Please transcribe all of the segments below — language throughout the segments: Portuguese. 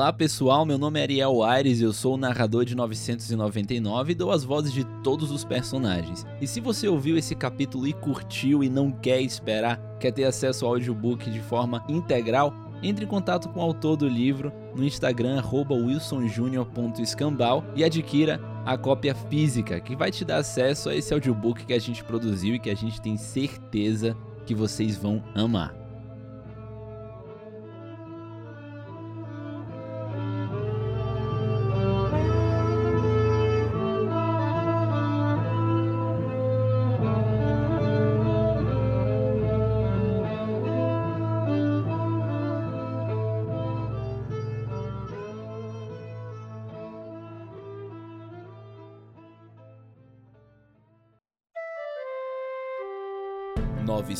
Olá pessoal, meu nome é Ariel Aires, eu sou o narrador de 999 e dou as vozes de todos os personagens. E se você ouviu esse capítulo e curtiu e não quer esperar, quer ter acesso ao audiobook de forma integral, entre em contato com o autor do livro no Instagram wilsonjunior.escambau e adquira a cópia física, que vai te dar acesso a esse audiobook que a gente produziu e que a gente tem certeza que vocês vão amar.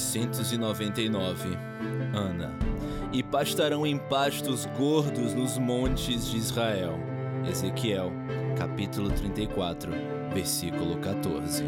999 Ana E pastarão em pastos gordos nos montes de Israel. Ezequiel, capítulo 34, versículo 14.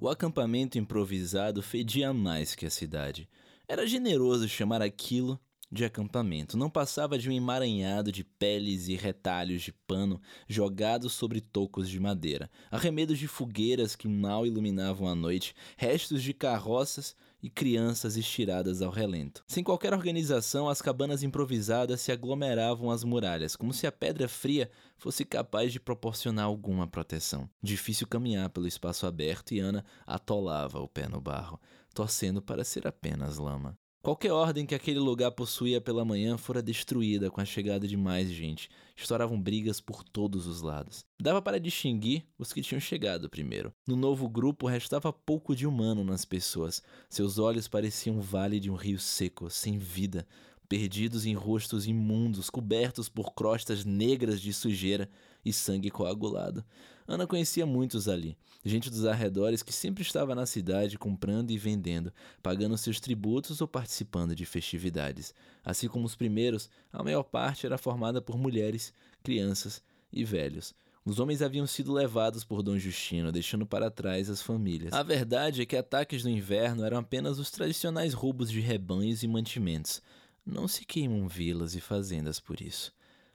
O acampamento improvisado fedia mais que a cidade. Era generoso chamar aquilo de acampamento. Não passava de um emaranhado de peles e retalhos de pano jogados sobre tocos de madeira, arremedos de fogueiras que mal iluminavam a noite, restos de carroças e crianças estiradas ao relento. Sem qualquer organização, as cabanas improvisadas se aglomeravam às muralhas, como se a pedra fria fosse capaz de proporcionar alguma proteção. Difícil caminhar pelo espaço aberto e Ana atolava o pé no barro, torcendo para ser apenas lama. Qualquer ordem que aquele lugar possuía pela manhã fora destruída com a chegada de mais gente. Estouravam brigas por todos os lados. Dava para distinguir os que tinham chegado primeiro. No novo grupo restava pouco de humano nas pessoas. Seus olhos pareciam o vale de um rio seco, sem vida, perdidos em rostos imundos, cobertos por crostas negras de sujeira e sangue coagulado. Ana conhecia muitos ali, gente dos arredores que sempre estava na cidade comprando e vendendo, pagando seus tributos ou participando de festividades. Assim como os primeiros, a maior parte era formada por mulheres, crianças e velhos. Os homens haviam sido levados por Dom Justino, deixando para trás as famílias. A verdade é que ataques no inverno eram apenas os tradicionais roubos de rebanhos e mantimentos. Não se queimam vilas e fazendas por isso.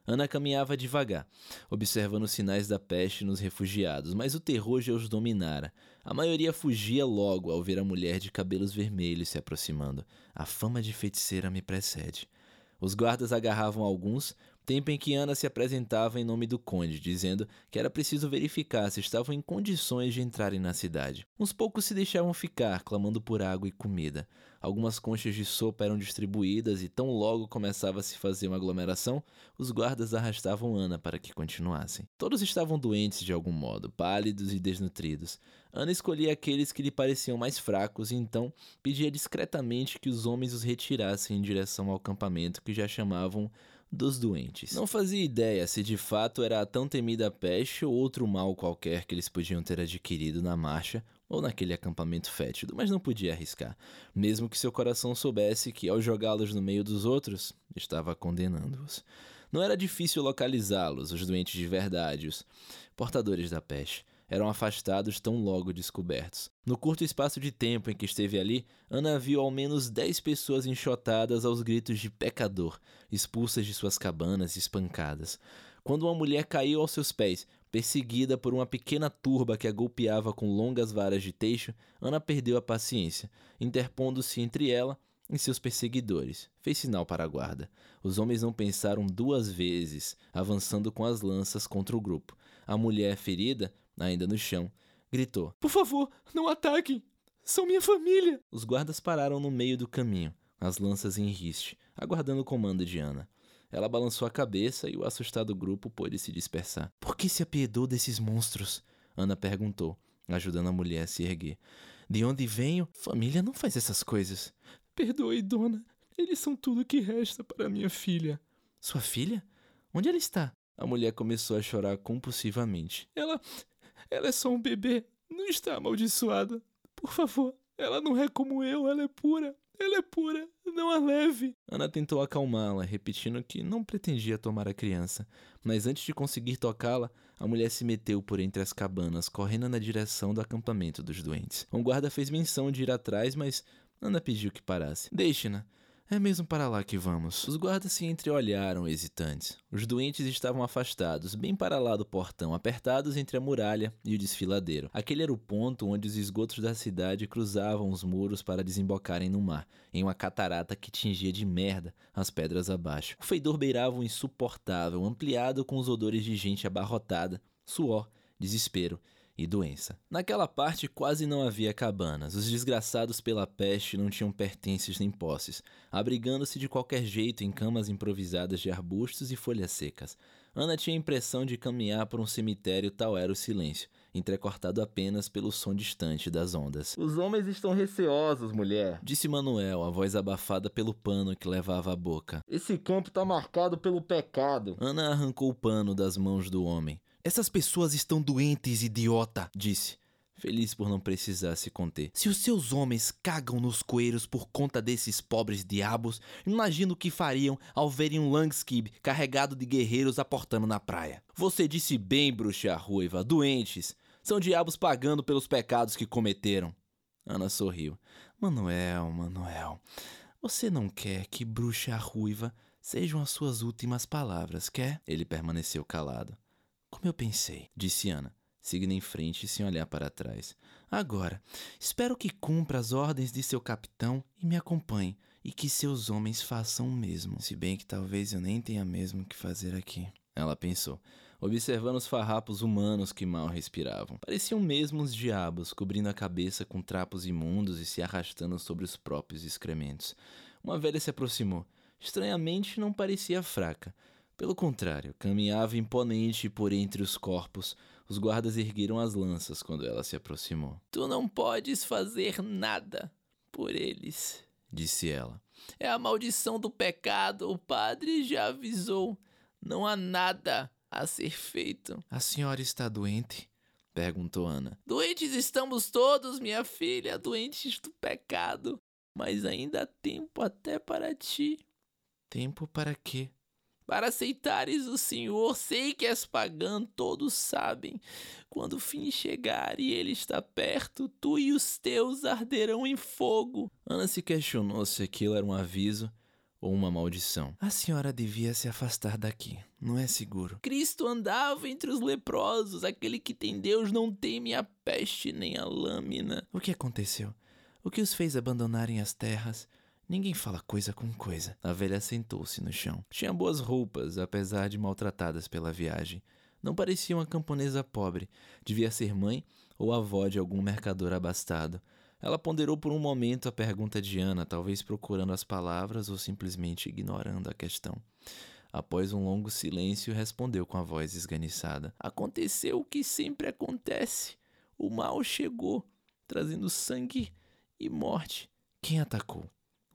Ana caminhava devagar, observando os sinais da peste nos refugiados, mas o terror já os dominara. A maioria fugia logo ao ver a mulher de cabelos vermelhos se aproximando. A fama de feiticeira me precede. Os guardas agarravam alguns, tempo em que Ana se apresentava em nome do conde, dizendo que era preciso verificar se estavam em condições de entrarem na cidade. Uns poucos se deixavam ficar, clamando por água e comida. Algumas conchas de sopa eram distribuídas e tão logo começava a se fazer uma aglomeração, os guardas arrastavam Ana para que continuassem. Todos estavam doentes de algum modo, pálidos e desnutridos. Ana escolhia aqueles que lhe pareciam mais fracos e então pedia discretamente que os homens os retirassem em direção ao acampamento que já chamavam dos doentes. Não fazia ideia se de fato era a tão temida peste ou outro mal qualquer que eles podiam ter adquirido na marcha ou naquele acampamento fétido, mas não podia arriscar, mesmo que seu coração soubesse que, ao jogá-los no meio dos outros, estava condenando-os. Não era difícil localizá-los, os doentes de verdade, os portadores da peste eram afastados tão logo descobertos. No curto espaço de tempo em que esteve ali, Ana viu ao menos dez pessoas enxotadas aos gritos de pecador, expulsas de suas cabanas e espancadas. Quando uma mulher caiu aos seus pés, perseguida por uma pequena turba que a golpeava com longas varas de teixo, Ana perdeu a paciência, interpondo-se entre ela e seus perseguidores. Fez sinal para a guarda. Os homens não pensaram duas vezes, avançando com as lanças contra o grupo. A mulher ferida ainda no chão, gritou: Por favor, não ataquem! São minha família! Os guardas pararam no meio do caminho, as lanças em riste, aguardando o comando de Ana. Ela balançou a cabeça e o assustado grupo pôde se dispersar. Por que se apiedou desses monstros? Ana perguntou, ajudando a mulher a se erguer. De onde venho? Família não faz essas coisas. Perdoe, dona. Eles são tudo que resta para minha filha. Sua filha? Onde ela está? A mulher começou a chorar compulsivamente. Ela. Ela é só um bebê. Não está amaldiçoada. Por favor, Ela não é como eu, ela é pura. Ela é pura, não a leve. Ana tentou acalmá-la, repetindo que não pretendia tomar a criança. Mas antes de conseguir tocá-la, a mulher se meteu por entre as cabanas, correndo na direção do acampamento dos doentes. Um guarda fez menção de ir atrás, mas Ana pediu que parasse. Deixe-na. É mesmo para lá que vamos. Os guardas se entreolharam, hesitantes. Os doentes estavam afastados, bem para lá do portão, apertados entre a muralha e o desfiladeiro. Aquele era o ponto onde os esgotos da cidade cruzavam os muros para desembocarem no mar, em uma catarata que tingia de merda as pedras abaixo. O feidor beirava um insuportável, ampliado com os odores de gente abarrotada, suor, desespero e doença. Naquela parte quase não havia cabanas. Os desgraçados pela peste não tinham pertences nem posses, abrigando-se de qualquer jeito em camas improvisadas de arbustos e folhas secas. Ana tinha a impressão de caminhar por um cemitério, tal era o silêncio, entrecortado apenas pelo som distante das ondas. Os homens estão receosos, mulher, disse Manuel, a voz abafada pelo pano que levava à boca. Esse campo está marcado pelo pecado. Ana arrancou o pano das mãos do homem. Essas pessoas estão doentes, idiota, disse, feliz por não precisar se conter. Se os seus homens cagam nos coeiros por conta desses pobres diabos, imagino o que fariam ao verem um Langskib carregado de guerreiros aportando na praia. Você disse bem, bruxa ruiva, doentes. São diabos pagando pelos pecados que cometeram. Ana sorriu. Manuel, Manuel, você não quer que bruxa ruiva sejam as suas últimas palavras, quer? Ele permaneceu calado. Como eu pensei, disse Ana, seguindo em frente sem olhar para trás. Agora, espero que cumpra as ordens de seu capitão e me acompanhe, e que seus homens façam o mesmo. Se bem que talvez eu nem tenha mesmo que fazer aqui. Ela pensou, observando os farrapos humanos que mal respiravam. Pareciam mesmo os diabos, cobrindo a cabeça com trapos imundos e se arrastando sobre os próprios excrementos. Uma velha se aproximou. Estranhamente, não parecia fraca. Pelo contrário, caminhava imponente por entre os corpos. Os guardas ergueram as lanças quando ela se aproximou. Tu não podes fazer nada por eles, disse ela. É a maldição do pecado, o padre já avisou. Não há nada a ser feito. A senhora está doente? perguntou Ana. Doentes estamos todos, minha filha, doentes do pecado. Mas ainda há tempo até para ti. Tempo para quê? Para aceitares o Senhor. Sei que és pagão, todos sabem. Quando o fim chegar e ele está perto, tu e os teus arderão em fogo. Ana se questionou se aquilo era um aviso ou uma maldição. A senhora devia se afastar daqui. Não é seguro. Cristo andava entre os leprosos. Aquele que tem Deus não teme a peste nem a lâmina. O que aconteceu? O que os fez abandonarem as terras? Ninguém fala coisa com coisa. A velha sentou-se no chão. Tinha boas roupas, apesar de maltratadas pela viagem. Não parecia uma camponesa pobre. Devia ser mãe ou avó de algum mercador abastado. Ela ponderou por um momento a pergunta de Ana, talvez procurando as palavras ou simplesmente ignorando a questão. Após um longo silêncio, respondeu com a voz esganiçada: Aconteceu o que sempre acontece. O mal chegou, trazendo sangue e morte. Quem atacou?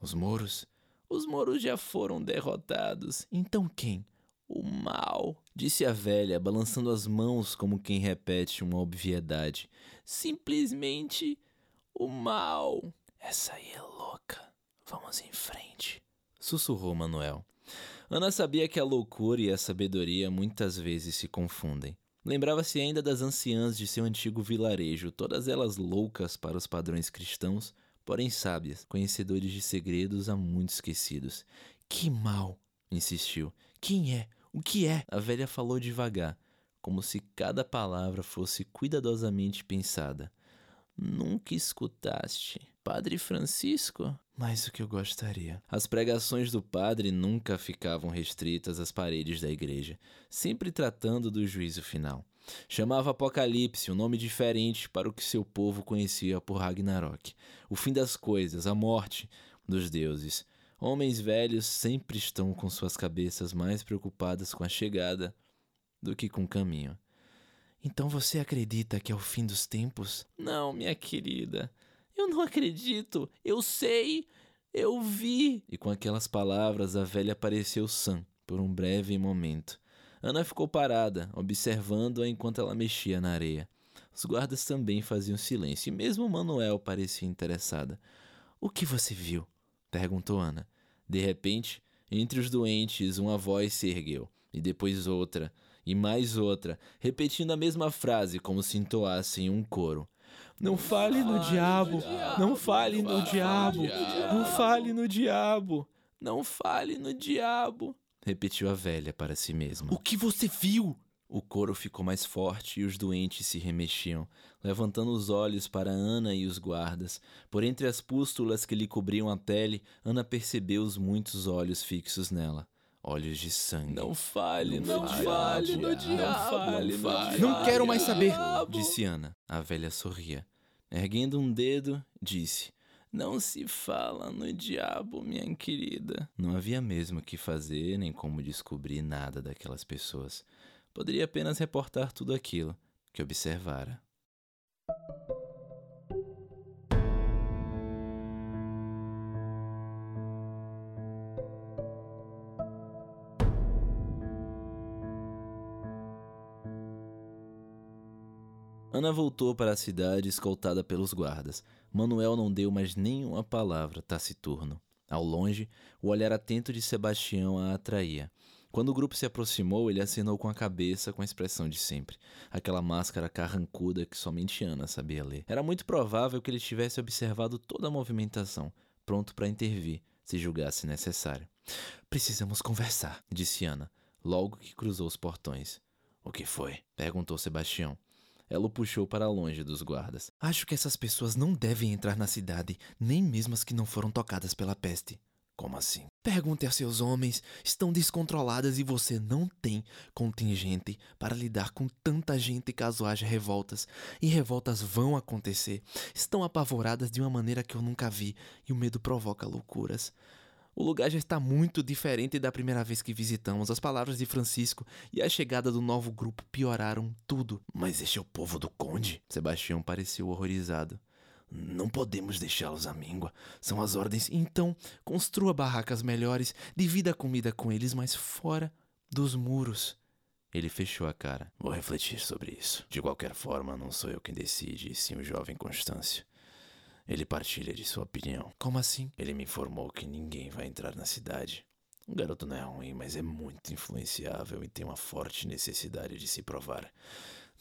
Os moros? Os moros já foram derrotados. Então quem? O mal, disse a velha, balançando as mãos como quem repete uma obviedade. Simplesmente o mal. Essa aí é louca. Vamos em frente, sussurrou Manuel. Ana sabia que a loucura e a sabedoria muitas vezes se confundem. Lembrava-se ainda das anciãs de seu antigo vilarejo, todas elas loucas para os padrões cristãos, porém sábias, conhecedores de segredos há muito esquecidos. Que mal! insistiu. Quem é? O que é? A velha falou devagar, como se cada palavra fosse cuidadosamente pensada. Nunca escutaste. Padre Francisco? Mais do que eu gostaria. As pregações do padre nunca ficavam restritas às paredes da igreja, sempre tratando do juízo final. Chamava Apocalipse, um nome diferente para o que seu povo conhecia por Ragnarok. O fim das coisas, a morte dos deuses. Homens velhos sempre estão com suas cabeças mais preocupadas com a chegada do que com o caminho. Então você acredita que é o fim dos tempos? Não, minha querida. Eu não acredito. Eu sei. Eu vi. E com aquelas palavras a velha apareceu sã por um breve momento. Ana ficou parada, observando-a enquanto ela mexia na areia. Os guardas também faziam silêncio, e mesmo Manuel parecia interessada. O que você viu? perguntou Ana. De repente, entre os doentes, uma voz se ergueu, e depois outra, e mais outra, repetindo a mesma frase como se entoassem um coro. Não fale no diabo, não fale no diabo, não fale no diabo, não fale no diabo, repetiu a velha para si mesma. O que você viu? O coro ficou mais forte e os doentes se remexiam, levantando os olhos para Ana e os guardas. Por entre as pústulas que lhe cobriam a pele, Ana percebeu os muitos olhos fixos nela. Olhos de sangue. Não fale, não, não fale no diabo, não fale, não fale. Não quero mais saber, disse Ana. A velha sorria. Erguendo um dedo, disse: Não se fala no diabo, minha querida. Não havia mesmo o que fazer nem como descobrir nada daquelas pessoas. Poderia apenas reportar tudo aquilo que observara. Ana voltou para a cidade escoltada pelos guardas. Manuel não deu mais nenhuma palavra, taciturno. Ao longe, o olhar atento de Sebastião a atraía. Quando o grupo se aproximou, ele acenou com a cabeça com a expressão de sempre, aquela máscara carrancuda que somente Ana sabia ler. Era muito provável que ele tivesse observado toda a movimentação, pronto para intervir, se julgasse necessário. Precisamos conversar, disse Ana, logo que cruzou os portões. O que foi? perguntou Sebastião. Ela o puxou para longe dos guardas. Acho que essas pessoas não devem entrar na cidade, nem mesmo as que não foram tocadas pela peste. Como assim? Pergunte a seus homens. Estão descontroladas e você não tem contingente para lidar com tanta gente caso haja revoltas. E revoltas vão acontecer. Estão apavoradas de uma maneira que eu nunca vi e o medo provoca loucuras. O lugar já está muito diferente da primeira vez que visitamos. As palavras de Francisco e a chegada do novo grupo pioraram tudo. Mas este é o povo do Conde? Sebastião pareceu horrorizado. Não podemos deixá-los à míngua. São as ordens. Então, construa barracas melhores, divida a comida com eles, mas fora dos muros. Ele fechou a cara. Vou refletir sobre isso. De qualquer forma, não sou eu quem decide, sim o jovem Constâncio. Ele partilha de sua opinião. Como assim? Ele me informou que ninguém vai entrar na cidade. O garoto não é ruim, mas é muito influenciável e tem uma forte necessidade de se provar.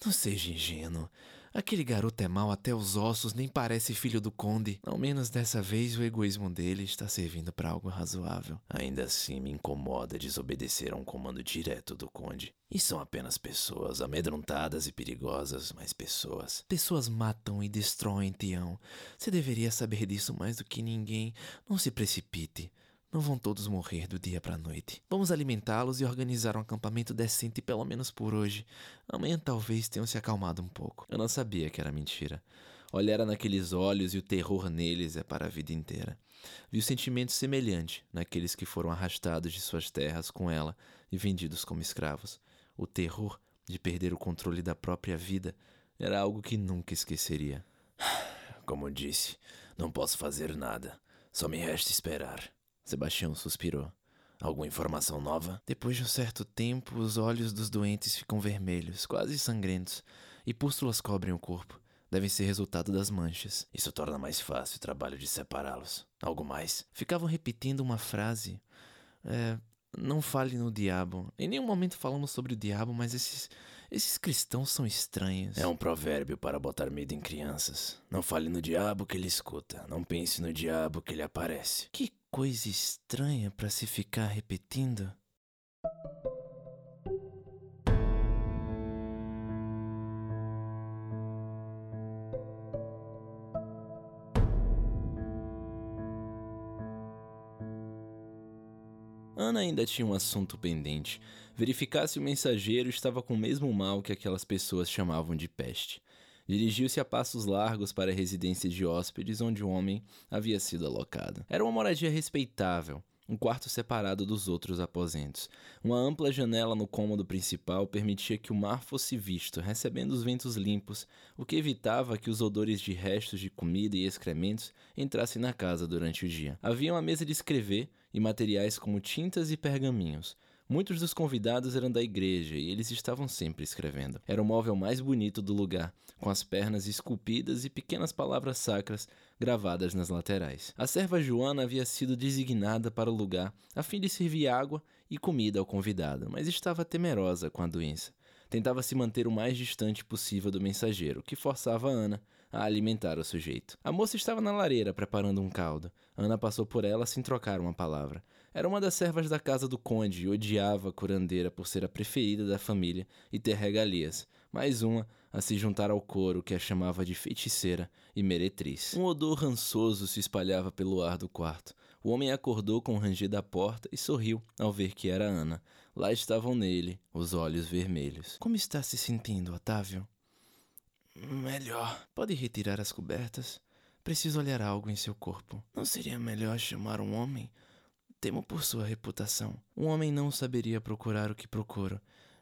Não seja ingênuo. Aquele garoto é mau até os ossos, nem parece filho do conde. Ao menos dessa vez o egoísmo dele está servindo para algo razoável. Ainda assim me incomoda desobedecer a um comando direto do conde. E são apenas pessoas, amedrontadas e perigosas, mas pessoas. Pessoas matam e destroem, Tião. Você deveria saber disso mais do que ninguém. Não se precipite. Não vão todos morrer do dia para a noite. Vamos alimentá-los e organizar um acampamento decente pelo menos por hoje. Amanhã talvez tenham se acalmado um pouco. Eu não sabia que era mentira. Olhara naqueles olhos e o terror neles é para a vida inteira. Vi o sentimento semelhante naqueles que foram arrastados de suas terras com ela e vendidos como escravos. O terror de perder o controle da própria vida era algo que nunca esqueceria. Como disse, não posso fazer nada. Só me resta esperar. Sebastião suspirou. Alguma informação nova? Depois de um certo tempo, os olhos dos doentes ficam vermelhos, quase sangrentos, e pústulas cobrem o corpo. Devem ser resultado das manchas. Isso torna mais fácil o trabalho de separá-los. Algo mais? Ficavam repetindo uma frase. É, não fale no diabo. Em nenhum momento falamos sobre o diabo, mas esses, esses cristãos são estranhos. É um provérbio para botar medo em crianças. Não fale no diabo que ele escuta. Não pense no diabo que ele aparece. Que coisa estranha para se ficar repetindo. Ana ainda tinha um assunto pendente. Verificar se o mensageiro estava com o mesmo mal que aquelas pessoas chamavam de peste. Dirigiu-se a passos largos para a residência de hóspedes onde o homem havia sido alocado. Era uma moradia respeitável, um quarto separado dos outros aposentos. Uma ampla janela no cômodo principal permitia que o mar fosse visto, recebendo os ventos limpos, o que evitava que os odores de restos de comida e excrementos entrassem na casa durante o dia. Havia uma mesa de escrever e materiais como tintas e pergaminhos. Muitos dos convidados eram da igreja e eles estavam sempre escrevendo. Era o móvel mais bonito do lugar, com as pernas esculpidas e pequenas palavras sacras gravadas nas laterais. A serva Joana havia sido designada para o lugar a fim de servir água e comida ao convidado, mas estava temerosa com a doença. Tentava se manter o mais distante possível do mensageiro, que forçava Ana a alimentar o sujeito. A moça estava na lareira preparando um caldo. Ana passou por ela sem trocar uma palavra. Era uma das servas da casa do conde e odiava a curandeira por ser a preferida da família e ter regalias. Mais uma a se juntar ao coro que a chamava de feiticeira e meretriz. Um odor rançoso se espalhava pelo ar do quarto. O homem acordou com o ranger da porta e sorriu ao ver que era Ana. Lá estavam nele os olhos vermelhos. Como está se sentindo, Otávio? Melhor. Pode retirar as cobertas? Preciso olhar algo em seu corpo. Não seria melhor chamar um homem? Temo por sua reputação. Um homem não saberia procurar o que procuro,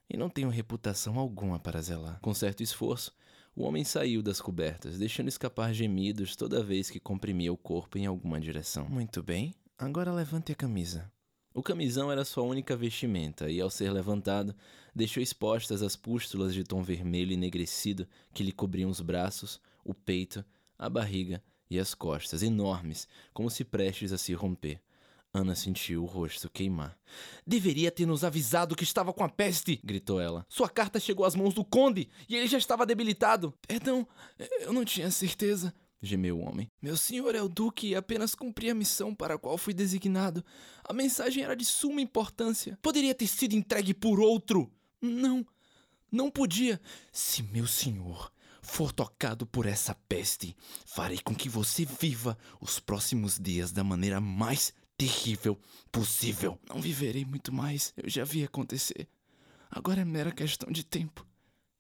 e não tenho reputação alguma para zelar. Com certo esforço, o homem saiu das cobertas, deixando escapar gemidos toda vez que comprimia o corpo em alguma direção. Muito bem, agora levante a camisa. O camisão era sua única vestimenta, e ao ser levantado, deixou expostas as pústulas de tom vermelho enegrecido que lhe cobriam os braços, o peito, a barriga e as costas, enormes, como se prestes a se romper. Ana sentiu o rosto queimar. Deveria ter nos avisado que estava com a peste! gritou ela. Sua carta chegou às mãos do conde e ele já estava debilitado. Perdão, eu não tinha certeza, gemeu o homem. Meu senhor é o duque e apenas cumpri a missão para a qual fui designado. A mensagem era de suma importância. Poderia ter sido entregue por outro. Não, não podia. Se meu senhor for tocado por essa peste, farei com que você viva os próximos dias da maneira mais terrível possível. Não viverei muito mais, eu já vi acontecer. Agora é mera questão de tempo.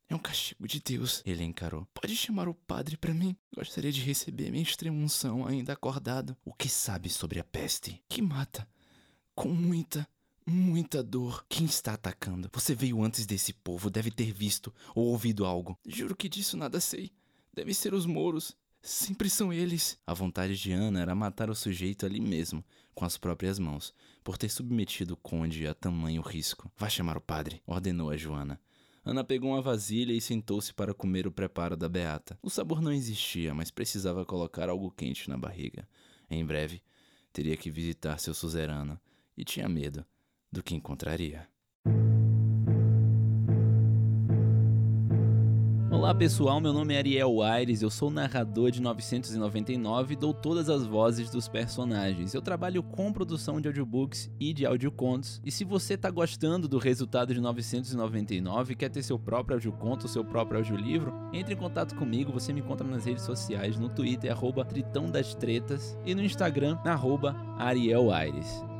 É um castigo de Deus. Ele encarou. Pode chamar o padre para mim? Gostaria de receber minha extremunção ainda acordado. O que sabe sobre a peste? Que mata. Com muita, muita dor. Quem está atacando? Você veio antes desse povo, deve ter visto ou ouvido algo. Juro que disso nada sei. Deve ser os mouros. Sempre são eles. A vontade de Ana era matar o sujeito ali mesmo, com as próprias mãos, por ter submetido o conde a tamanho risco. Vá chamar o padre, ordenou a Joana. Ana pegou uma vasilha e sentou-se para comer o preparo da beata. O sabor não existia, mas precisava colocar algo quente na barriga. Em breve, teria que visitar seu suzerano e tinha medo do que encontraria. Olá pessoal, meu nome é Ariel Aires, eu sou narrador de 999 e dou todas as vozes dos personagens. Eu trabalho com produção de audiobooks e de audiocontos. E se você está gostando do resultado de 999 e quer ter seu próprio audioconto, seu próprio audiolivro, entre em contato comigo, você me encontra nas redes sociais, no Twitter, arroba Tritão das Tretas, e no Instagram, arroba Ariel Aires.